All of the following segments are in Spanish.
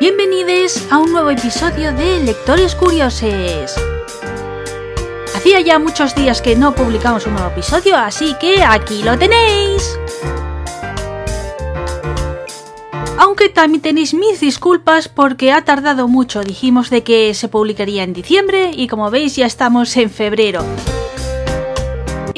Bienvenidos a un nuevo episodio de Lectores Curiosos. Hacía ya muchos días que no publicamos un nuevo episodio, así que aquí lo tenéis. Aunque también tenéis mis disculpas porque ha tardado mucho, dijimos de que se publicaría en diciembre y como veis ya estamos en febrero.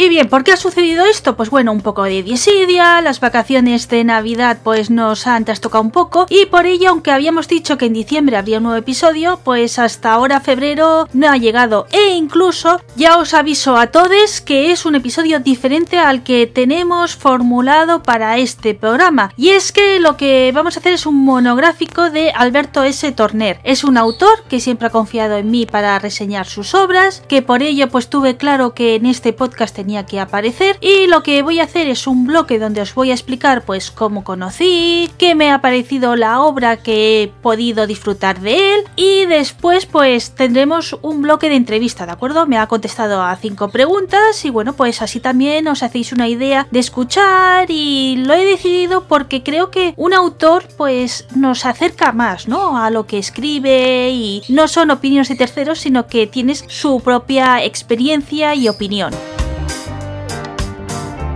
Y bien, ¿por qué ha sucedido esto? Pues bueno, un poco de desidia, las vacaciones de Navidad pues nos han trastocado un poco y por ello, aunque habíamos dicho que en diciembre habría un nuevo episodio, pues hasta ahora febrero no ha llegado e incluso ya os aviso a todos que es un episodio diferente al que tenemos formulado para este programa y es que lo que vamos a hacer es un monográfico de Alberto S. Torner. Es un autor que siempre ha confiado en mí para reseñar sus obras, que por ello pues tuve claro que en este podcast tenía que aparecer y lo que voy a hacer es un bloque donde os voy a explicar pues cómo conocí, qué me ha parecido la obra que he podido disfrutar de él y después pues tendremos un bloque de entrevista, ¿de acuerdo? Me ha contestado a cinco preguntas y bueno pues así también os hacéis una idea de escuchar y lo he decidido porque creo que un autor pues nos acerca más, ¿no? A lo que escribe y no son opiniones de terceros sino que tienes su propia experiencia y opinión.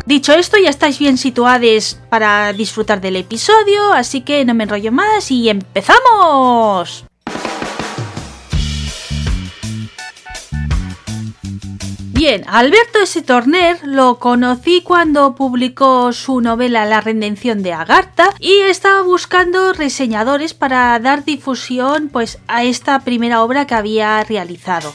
Dicho esto, ya estáis bien situados para disfrutar del episodio, así que no me enrollo más y empezamos. Bien, Alberto S. Torner lo conocí cuando publicó su novela La redención de Agartha y estaba buscando reseñadores para dar difusión pues a esta primera obra que había realizado.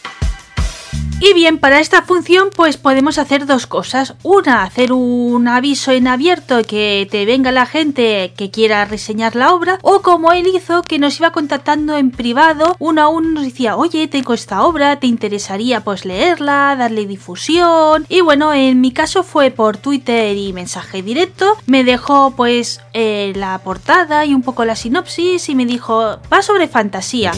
Y bien, para esta función pues podemos hacer dos cosas. Una, hacer un aviso en abierto que te venga la gente que quiera reseñar la obra o como él hizo que nos iba contactando en privado uno a uno nos decía oye tengo esta obra, te interesaría pues leerla, darle difusión y bueno en mi caso fue por Twitter y mensaje directo me dejó pues eh, la portada y un poco la sinopsis y me dijo va sobre fantasía.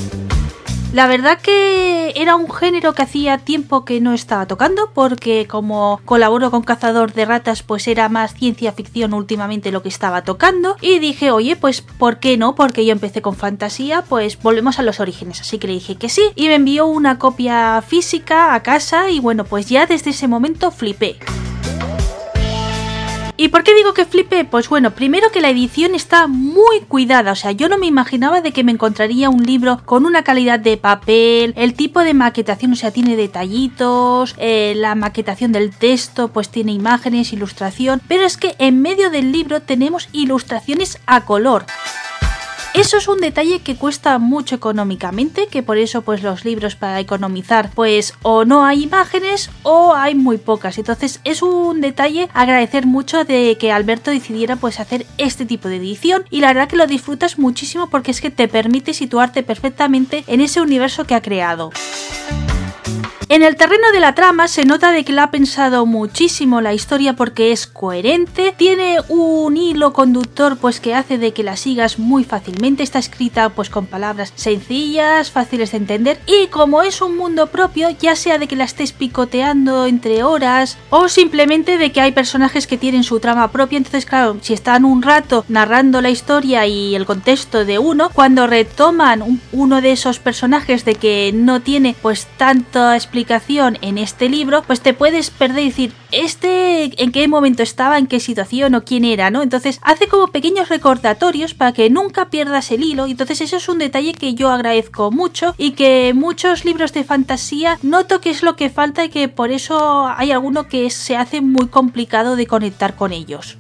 La verdad que era un género que hacía tiempo que no estaba tocando porque como colaboro con Cazador de Ratas pues era más ciencia ficción últimamente lo que estaba tocando y dije oye pues ¿por qué no? Porque yo empecé con fantasía pues volvemos a los orígenes así que le dije que sí y me envió una copia física a casa y bueno pues ya desde ese momento flipé. ¿Y por qué digo que flipé? Pues bueno, primero que la edición está muy cuidada, o sea, yo no me imaginaba de que me encontraría un libro con una calidad de papel, el tipo de maquetación, o sea, tiene detallitos, eh, la maquetación del texto, pues tiene imágenes, ilustración, pero es que en medio del libro tenemos ilustraciones a color. Eso es un detalle que cuesta mucho económicamente, que por eso pues los libros para economizar pues o no hay imágenes o hay muy pocas. Entonces es un detalle agradecer mucho de que Alberto decidiera pues hacer este tipo de edición y la verdad que lo disfrutas muchísimo porque es que te permite situarte perfectamente en ese universo que ha creado. En el terreno de la trama se nota de que le ha pensado muchísimo la historia porque es coherente, tiene un hilo conductor pues que hace de que la sigas muy fácilmente, está escrita pues con palabras sencillas, fáciles de entender y como es un mundo propio, ya sea de que la estés picoteando entre horas o simplemente de que hay personajes que tienen su trama propia, entonces claro, si están un rato narrando la historia y el contexto de uno, cuando retoman un, uno de esos personajes de que no tiene pues tanta explicación en este libro, pues te puedes perder y decir, este en qué momento estaba, en qué situación o quién era, ¿no? Entonces hace como pequeños recordatorios para que nunca pierdas el hilo entonces eso es un detalle que yo agradezco mucho y que muchos libros de fantasía noto que es lo que falta y que por eso hay alguno que se hace muy complicado de conectar con ellos.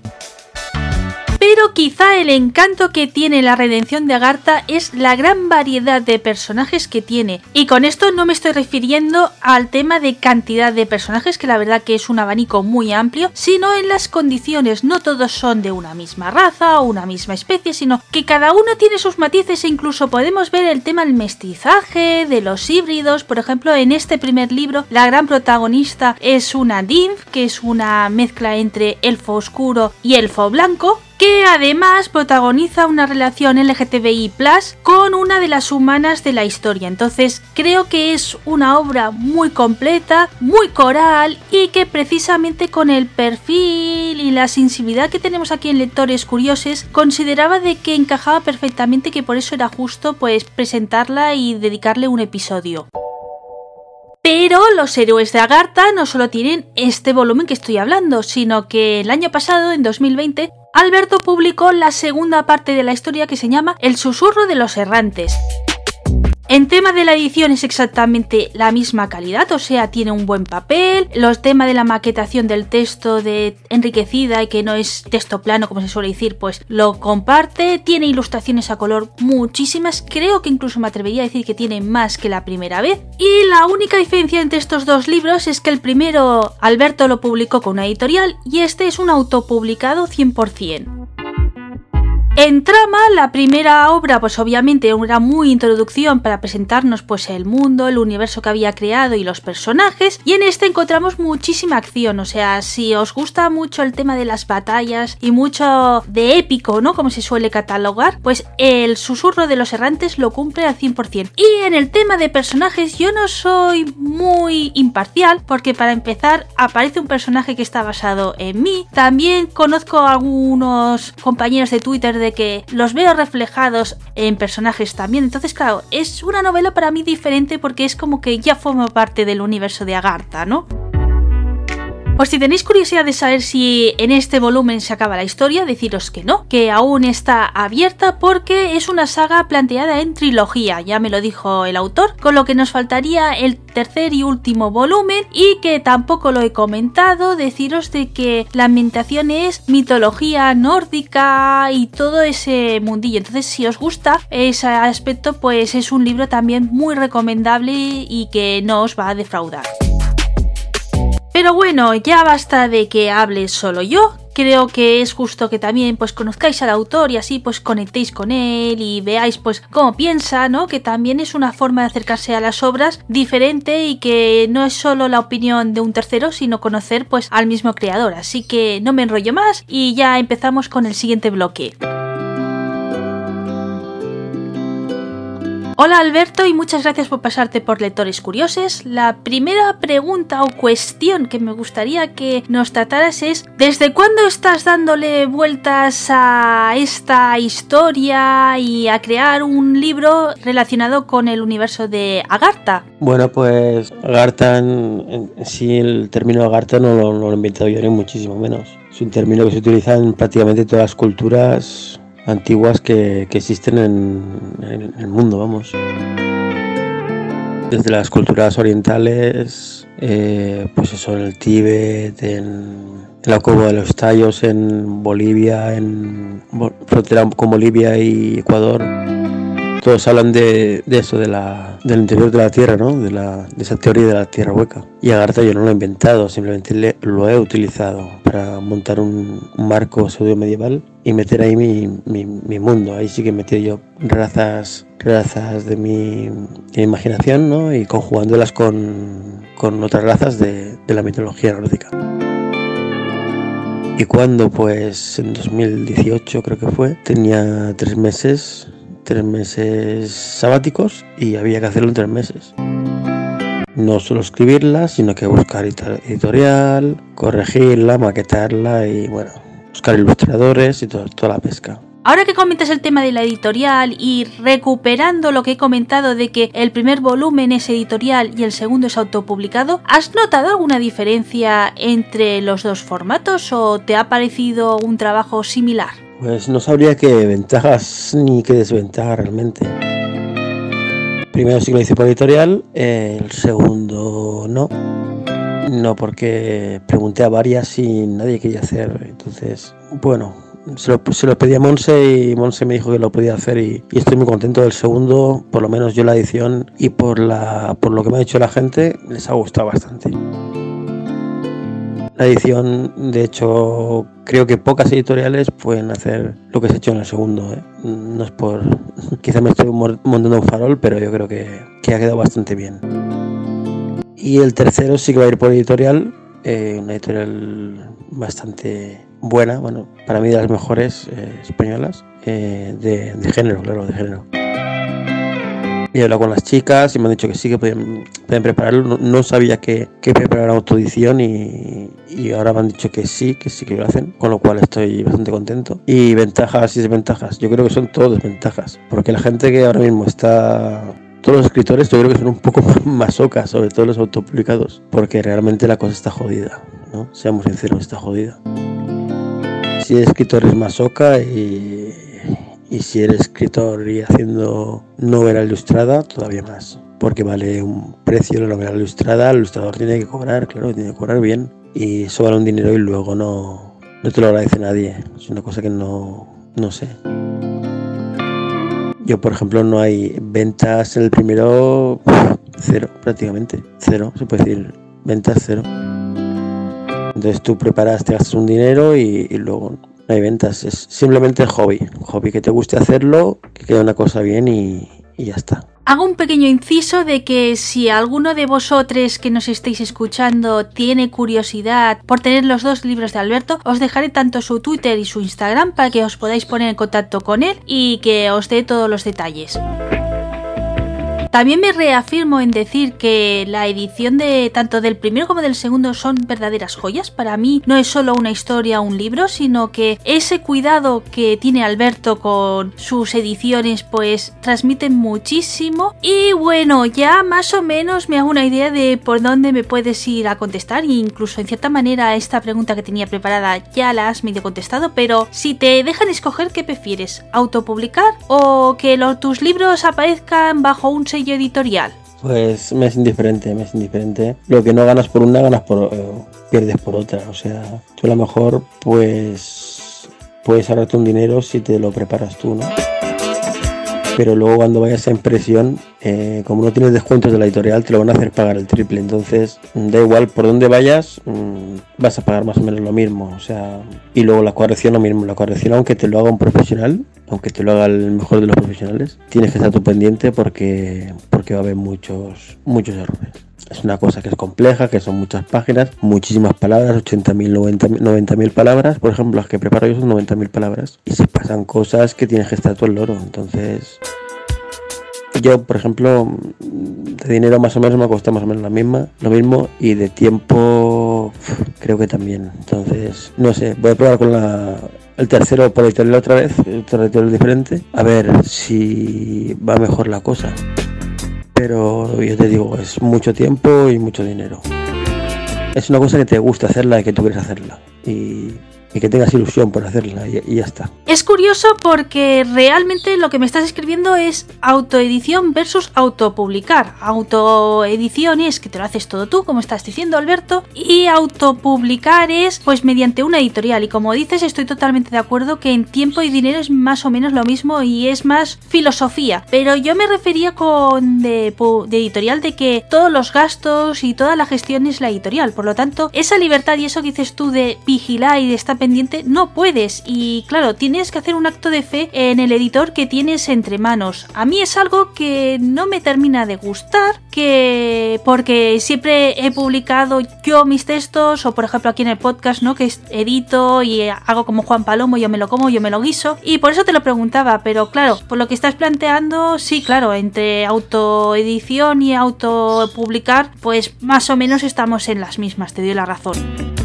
Quizá el encanto que tiene la redención de Agartha es la gran variedad de personajes que tiene. Y con esto no me estoy refiriendo al tema de cantidad de personajes, que la verdad que es un abanico muy amplio, sino en las condiciones. No todos son de una misma raza o una misma especie, sino que cada uno tiene sus matices e incluso podemos ver el tema del mestizaje, de los híbridos. Por ejemplo, en este primer libro, la gran protagonista es una Dinf, que es una mezcla entre elfo oscuro y elfo blanco que además protagoniza una relación LGTBI con una de las humanas de la historia. Entonces creo que es una obra muy completa, muy coral y que precisamente con el perfil y la sensibilidad que tenemos aquí en Lectores Curiosos consideraba de que encajaba perfectamente que por eso era justo pues presentarla y dedicarle un episodio. Pero los héroes de Agartha no solo tienen este volumen que estoy hablando, sino que el año pasado, en 2020, Alberto publicó la segunda parte de la historia que se llama El susurro de los errantes. En tema de la edición es exactamente la misma calidad, o sea, tiene un buen papel. Los temas de la maquetación del texto de enriquecida y que no es texto plano, como se suele decir, pues lo comparte. Tiene ilustraciones a color muchísimas. Creo que incluso me atrevería a decir que tiene más que la primera vez. Y la única diferencia entre estos dos libros es que el primero Alberto lo publicó con una editorial y este es un autopublicado 100%. En trama, la primera obra, pues obviamente era muy introducción para presentarnos pues el mundo, el universo que había creado y los personajes, y en este encontramos muchísima acción, o sea, si os gusta mucho el tema de las batallas y mucho de épico, ¿no? Como se suele catalogar, pues el susurro de los errantes lo cumple al 100%. Y en el tema de personajes yo no soy muy imparcial, porque para empezar aparece un personaje que está basado en mí, también conozco a algunos compañeros de Twitter de que los veo reflejados en personajes también. Entonces, claro, es una novela para mí diferente porque es como que ya forma parte del universo de Agartha, ¿no? Pues si tenéis curiosidad de saber si en este volumen se acaba la historia, deciros que no, que aún está abierta porque es una saga planteada en trilogía, ya me lo dijo el autor, con lo que nos faltaría el tercer y último volumen y que tampoco lo he comentado, deciros de que la ambientación es mitología nórdica y todo ese mundillo. Entonces, si os gusta ese aspecto, pues es un libro también muy recomendable y que no os va a defraudar. Pero bueno, ya basta de que hable solo yo. Creo que es justo que también pues conozcáis al autor y así pues conectéis con él y veáis pues cómo piensa, ¿no? Que también es una forma de acercarse a las obras diferente y que no es solo la opinión de un tercero, sino conocer pues al mismo creador. Así que no me enrollo más y ya empezamos con el siguiente bloque. Hola Alberto y muchas gracias por pasarte por Lectores Curiosos. La primera pregunta o cuestión que me gustaría que nos trataras es ¿desde cuándo estás dándole vueltas a esta historia y a crear un libro relacionado con el universo de Agartha? Bueno, pues Agartha en, sí el término Agartha no no lo he inventado yo ni muchísimo menos. Es un término que se utiliza en prácticamente todas las culturas antiguas que, existen en, el mundo, vamos. Desde las culturas orientales, eh, pues eso, en el Tíbet, en, la cueva de los Tallos, en Bolivia, en frontera con Bolivia y Ecuador. Todos hablan de, eso, de la, del interior de la Tierra, ¿no? De, la, de esa teoría de la Tierra hueca. Y Agartha yo no lo he inventado, simplemente lo he utilizado para montar un, marco pseudo medieval y meter ahí mi, mi, mundo. Ahí sí que metido yo razas, razas de mi, imaginación ¿no? y conjugándolas con, con otras razas de, de la mitología nórdica. Y cuando, pues en 2018 creo que fue, tenía tres meses, tres meses sabáticos y había que hacerlo en tres meses no solo escribirla, sino que buscar editorial, corregirla, maquetarla y bueno, buscar ilustradores y toda la pesca. Ahora que comentas el tema de la editorial y recuperando lo que he comentado de que el primer volumen es editorial y el segundo es autopublicado, ¿has notado alguna diferencia entre los dos formatos o te ha parecido un trabajo similar? Pues no sabría qué ventajas ni qué desventajas realmente primero sí que lo hice por editorial, el segundo no. No, porque pregunté a varias y nadie quería hacer. Entonces, bueno, se lo, se lo, pedí a Monse y Monse me dijo que lo podía hacer y, estoy muy contento del segundo, por lo menos yo la edición y por, la, por lo que me ha dicho la gente, les ha gustado bastante. La edición, de hecho, creo que pocas editoriales pueden hacer lo que se ha hecho en el segundo. ¿eh? No es por. Quizá me estoy montando un farol, pero yo creo que, que, ha quedado bastante bien. Y el tercero sí que va a ir por editorial, eh, una editorial bastante buena, bueno, para mí de las mejores eh, españolas, eh, de, género, claro, de género. Y he hablado con las chicas y me han dicho que sí, que pueden, prepararlo. No, sabía que, que preparar autoedición y, y, ahora me han dicho que sí, que sí que lo hacen, con lo cual estoy bastante contento. Y ventajas y desventajas, yo creo que son todas desventajas, porque la gente que ahora mismo está todos los escritores creo que son un poco masocas, sobre todo los autopublicados, porque realmente la cosa está jodida, ¿no? Seamos sinceros, está jodida. Si eres escritor es masoca y, y si eres escritor y haciendo novela ilustrada, todavía más, porque vale un precio la novela ilustrada, el ilustrador tiene que cobrar, claro, tiene que cobrar bien, y eso un dinero y luego no, no te lo agradece nadie, es una cosa que no, no sé. Yo, por ejemplo, no hay ventas en el primero, cero prácticamente, cero, se puede decir, ventas cero. Entonces tú preparas, te gastas un dinero y, luego no hay ventas, es simplemente hobby, hobby que te guste hacerlo, que quede una cosa bien y ya está. Hago un pequeño inciso de que si alguno de vosotros que nos estéis escuchando tiene curiosidad por tener los dos libros de Alberto, os dejaré tanto su Twitter y su Instagram para que os podáis poner en contacto con él y que os dé todos los detalles. También me reafirmo en decir que la edición de tanto del primero como del segundo son verdaderas joyas. Para mí no es solo una historia o un libro, sino que ese cuidado que tiene Alberto con sus ediciones pues transmiten muchísimo. Y bueno, ya más o menos me hago una idea de por dónde me puedes ir a contestar. E incluso en cierta manera esta pregunta que tenía preparada ya la has medio contestado, pero si te dejan escoger qué prefieres, autopublicar o que tus libros aparezcan bajo un sello editorial? Pues me es indiferente, me es indiferente. Lo que no ganas por una, ganas por eh, pierdes por otra. O sea, tú a lo mejor pues puedes ahorrarte un dinero si te lo preparas tú, ¿no? pero luego cuando vayas a impresión, eh, como no tienes descuentos de la editorial, te lo van a hacer pagar el triple. Entonces, da igual por dónde vayas, mm, vas a pagar más o menos lo mismo. O sea, y luego la corrección lo mismo. La corrección, aunque te lo haga un profesional, aunque te lo haga el mejor de los profesionales, tienes que estar tú pendiente porque, porque va a haber muchos, muchos errores. Es una cosa que es compleja, que son muchas páginas, muchísimas palabras, 80.000, 90.000 90 palabras. Por ejemplo, las que preparo yo son 90.000 palabras. Y se pasan cosas que tienes que estar todo el loro. Entonces, yo, por ejemplo, de dinero más o menos me cuesta más o menos la misma, lo mismo. Y de tiempo, creo que también. Entonces, no sé, voy a probar con la, el tercero por editorial otra vez, el territorio diferente, a ver si va mejor la cosa pero yo te digo, es mucho tiempo y mucho dinero. Es una cosa que te gusta hacerla y que tú quieres hacerla. Y y que tengas ilusión por hacerla y, ya está. Es curioso porque realmente lo que me estás escribiendo es autoedición versus autopublicar. Autoedición es que te lo haces todo tú, como estás diciendo Alberto, y autopublicar es pues mediante una editorial. Y como dices, estoy totalmente de acuerdo que en tiempo y dinero es más o menos lo mismo y es más filosofía. Pero yo me refería con de, editorial de que todos los gastos y toda la gestión es la editorial. Por lo tanto, esa libertad y eso que dices tú de vigilar y de estar no puedes. Y claro, tienes que hacer un acto de fe en el editor que tienes entre manos. A mí es algo que no me termina de gustar, que porque siempre he publicado yo mis textos, o por ejemplo aquí en el podcast, ¿no? Que edito y hago como Juan Palomo, yo me lo como, yo me lo guiso. Y por eso te lo preguntaba, pero claro, por lo que estás planteando, sí, claro, entre autoedición y autopublicar, pues más o menos estamos en las mismas, te doy la razón.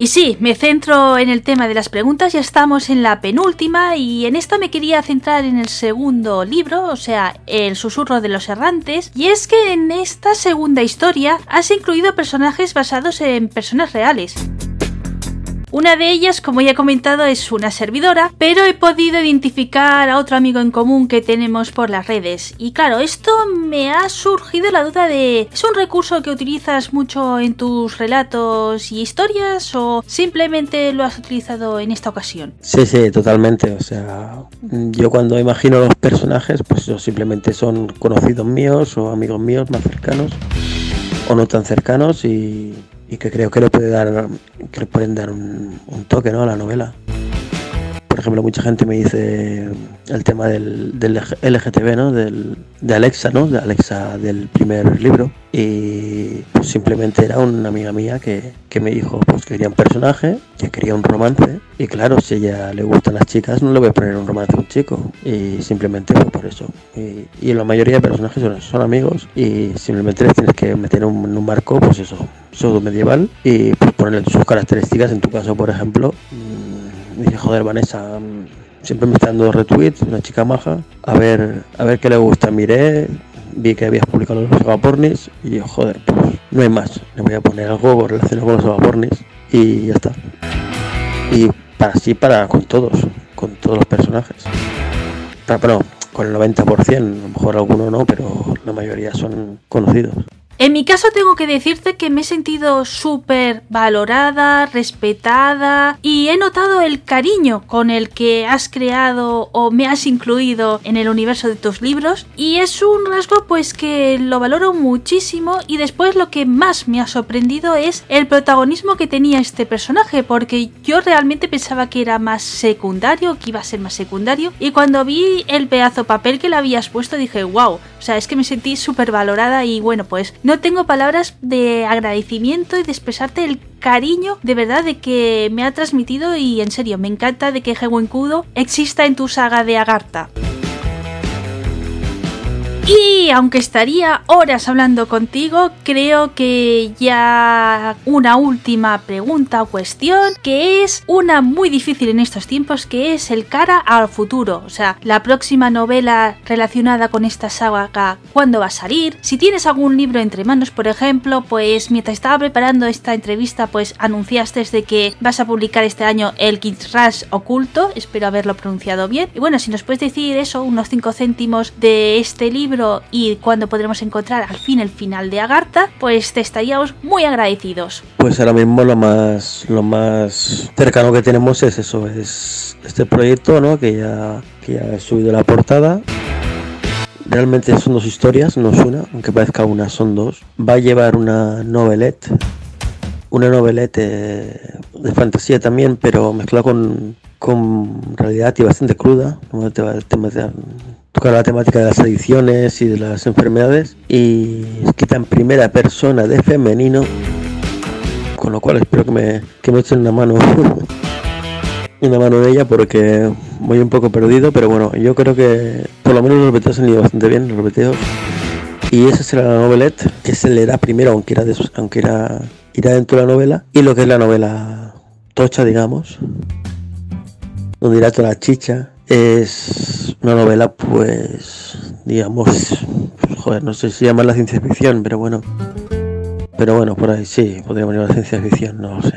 Y sí, me centro en el tema de las preguntas, ya estamos en la penúltima y en esta me quería centrar en el segundo libro, o sea, El susurro de los errantes, y es que en esta segunda historia has incluido personajes basados en personas reales. Una de ellas, como ya he comentado, es una servidora, pero he podido identificar a otro amigo en común que tenemos por las redes. Y claro, esto me ha surgido la duda de ¿es un recurso que utilizas mucho en tus relatos y historias o simplemente lo has utilizado en esta ocasión? Sí, sí, totalmente. O sea, yo cuando imagino los personajes, pues simplemente son conocidos míos o amigos míos más cercanos o no tan cercanos y y que creo que le puede dar que le pueden dar un, toque ¿no? a la novela por ejemplo, mucha gente me dice el tema del, del LGTB, ¿no? Del, de Alexa, ¿no? De Alexa del primer libro. Y pues simplemente era una amiga mía que, que me dijo pues que quería un personaje, que quería un romance. Y claro, si a ella le gustan las chicas, no le voy a poner un romance a un chico. Y simplemente fue por eso. Y, la mayoría de personajes son, amigos y simplemente les tienes que meter un, un marco, pues eso, pseudo medieval y pues ponerle sus características. En tu caso, por ejemplo, dije, joder, Vanessa, mm, siempre me está dando retweets, una chica maja, a ver, a ver qué le gusta. Miré, vi que habías publicado los agapornis y yo, joder, pues no hay más. Le voy a poner algo relacionado con los agapornis y ya está. Y para sí, para con todos, con todos los personajes. Pero, con el 90%, a lo mejor alguno no, pero la mayoría son conocidos. En mi caso tengo que decirte que me he sentido súper valorada, respetada y he notado el cariño con el que has creado o me has incluido en el universo de tus libros y es un rasgo pues que lo valoro muchísimo y después lo que más me ha sorprendido es el protagonismo que tenía este personaje porque yo realmente pensaba que era más secundario, que iba a ser más secundario y cuando vi el pedazo papel que le habías puesto dije wow, o sea es que me sentí súper valorada y bueno pues no tengo palabras de agradecimiento y de expresarte el cariño de verdad de que me ha transmitido y en serio, me encanta de que Hewen exista en tu saga de Agartha. Y aunque estaría horas hablando contigo, creo que ya una última pregunta o cuestión, que es una muy difícil en estos tiempos, que es el cara al futuro. O sea, la próxima novela relacionada con esta saga, ¿cuándo va a salir? Si tienes algún libro entre manos, por ejemplo, pues mientras estaba preparando esta entrevista, pues anunciaste de que vas a publicar este año el Rush oculto. Espero haberlo pronunciado bien. Y bueno, si nos puedes decir eso, unos 5 céntimos de este libro y cuando podremos encontrar al fin el final de Agartha, pues te estaríamos muy agradecidos. Pues ahora mismo lo más lo más cercano que tenemos es eso, es este proyecto, ¿no? Que ya que ya he subido la portada. Realmente son dos historias, no es una, aunque parezca una, son dos. Va a llevar una novelette, una novelette de fantasía también, pero mezclada con, con realidad y bastante cruda. ¿no? Te va, te, toca la temática de las adicciones y de las enfermedades y escrita en primera persona de femenino, con lo cual espero que me, que me echen una mano, una mano de ella porque voy un poco perdido, pero bueno, yo creo que por lo menos los repeteos han ido bastante bien, los repeteos. Y esa será la novelette que se leerá primero, aunque era, aunque era, irá dentro de la novela, y lo que es la novela tocha, digamos, donde irá toda la chicha es una novela, pues, digamos, joder, no sé si llama la ciencia ficción, pero bueno. Pero bueno, por ahí sí, podríamos llamar ciencia ficción, no sé.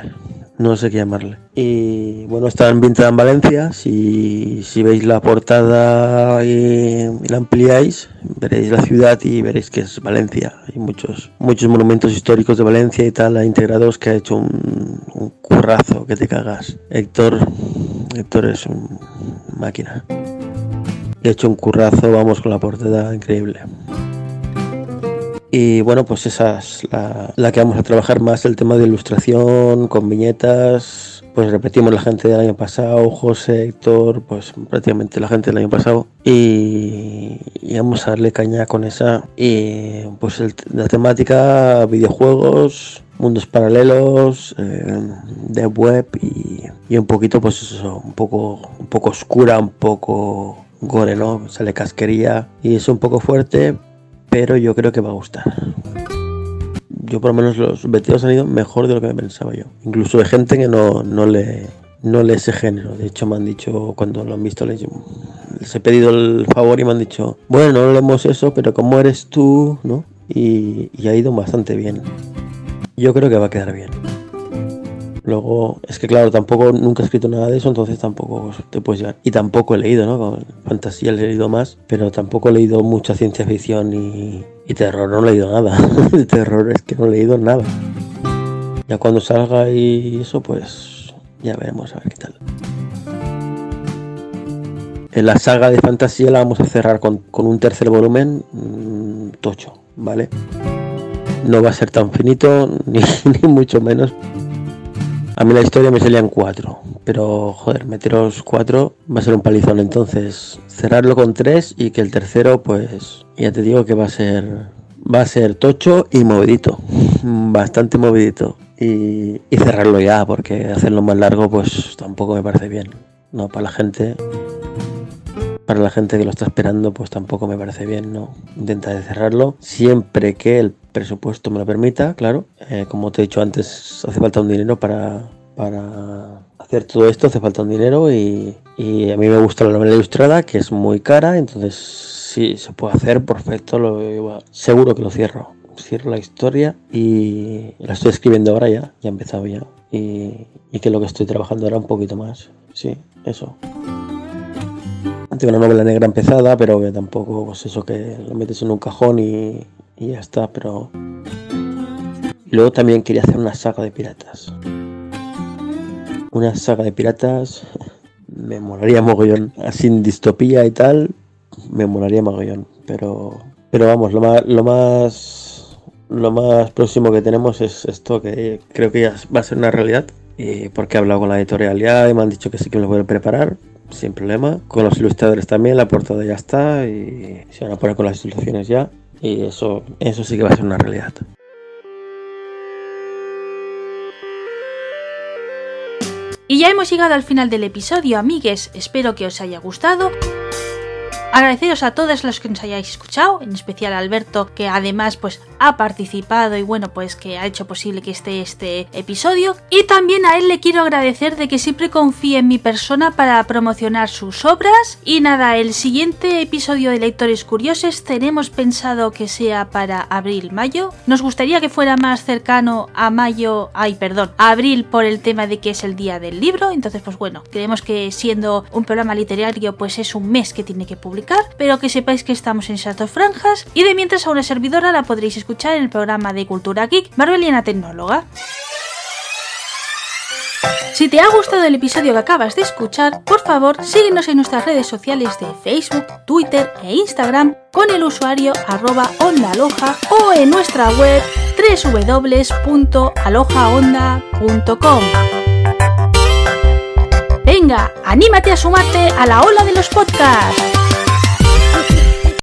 No sé qué llamarle. Y bueno, está ambientada en Valencia. Si, si veis la portada y, la ampliáis, veréis la ciudad y veréis que es Valencia. Hay muchos, muchos monumentos históricos de Valencia y tal, integrados que ha hecho un, un currazo que te cagas. Héctor, Héctor es un máquina. He hecho un currazo, vamos con la portada increíble. Y bueno, pues esa es la, que vamos a trabajar más, el tema de ilustración, con viñetas. Pues repetimos la gente del año pasado, José, Héctor, pues prácticamente la gente del año pasado. Y, vamos a darle caña con esa. Y pues la temática, videojuegos, mundos paralelos, eh, web y, y, un poquito, pues eso, un poco, un poco oscura, un poco gore, ¿no? Sale casquería y es un poco fuerte, pero yo creo que va a gustar. Yo por lo menos los vestidos han ido mejor de lo que pensaba yo. Incluso de gente que no, no le no lee ese género. De hecho me han dicho cuando lo han visto les, les he pedido el favor y me han dicho, bueno, no leemos eso, pero como eres tú, ¿no? Y, y ha ido bastante bien yo creo que va a quedar bien. Luego, es que claro, tampoco nunca he escrito nada de eso, entonces tampoco te puedes llevar. Y tampoco he leído, ¿no? Con fantasía he leído más, pero tampoco he leído mucha ciencia ficción y, terror, no he leído nada. de terror es que no he leído nada. Ya cuando salga y eso, pues ya veremos a ver qué tal. En la saga de fantasía la vamos a cerrar con, un tercer volumen, mm, tocho, ¿vale? no va a ser tan finito, ni, mucho menos. A mí la historia me salían cuatro, pero joder, meteros cuatro va a ser un palizón. Entonces, cerrarlo con tres y que el tercero, pues ya te digo que va a ser va a ser tocho y movidito, bastante movidito. Y, y cerrarlo ya, porque hacerlo más largo, pues tampoco me parece bien. No, para la gente para la gente que lo está esperando, pues tampoco me parece bien, ¿no? Intenta de cerrarlo siempre que el presupuesto me lo permita, claro. Eh, como te he dicho antes, hace falta un dinero para, para hacer todo esto, hace falta un dinero y, y a mí me gusta la novela ilustrada, que es muy cara, entonces si se puede hacer, perfecto, lo, seguro que lo cierro. Cierro la historia y la estoy escribiendo ahora ya, ya he empezado ya. Y, y que lo que estoy trabajando ahora un poquito más. Sí, eso una novela negra empezada, pero que tampoco, pues eso que lo metes en un cajón y, ya está, pero... luego también quería hacer una saga de piratas. Una saga de piratas me molaría mogollón. Así en distopía y tal, me molaría mogollón. Pero, pero vamos, lo más, lo más, lo más próximo que tenemos es esto que creo que ya va a ser una realidad. Y porque he hablado con la editorial ya y me han dicho que sí que me lo voy a preparar sin problema. Con los ilustradores también, la portada ya está y se van a poner con las ilustraciones ya. Y eso, eso sí que va a ser una realidad. Y ya hemos llegado al final del episodio, amigues. Espero que os haya gustado. Agradeceros a todos los que nos hayáis escuchado, en especial a Alberto, que además pues ha participado y bueno, pues que ha hecho posible que esté este episodio. Y también a él le quiero agradecer de que siempre confíe en mi persona para promocionar sus obras. Y nada, el siguiente episodio de Lectores Curiosos tenemos pensado que sea para abril-mayo. Nos gustaría que fuera más cercano a mayo, ay, perdón, a abril por el tema de que es el día del libro. Entonces, pues bueno, creemos que siendo un programa literario, pues es un mes que tiene que publicar pero que sepáis que estamos en esas dos franjas y de mientras a una servidora la podréis escuchar en el programa de Cultura Geek Marveliana Tecnóloga. Si te ha gustado el episodio que acabas de escuchar, por favor síguenos en nuestras redes sociales de Facebook, Twitter e Instagram con el usuario arroba ondaloja o en nuestra web www.alojaonda.com. Venga, anímate a sumarte a la ola de los podcasts.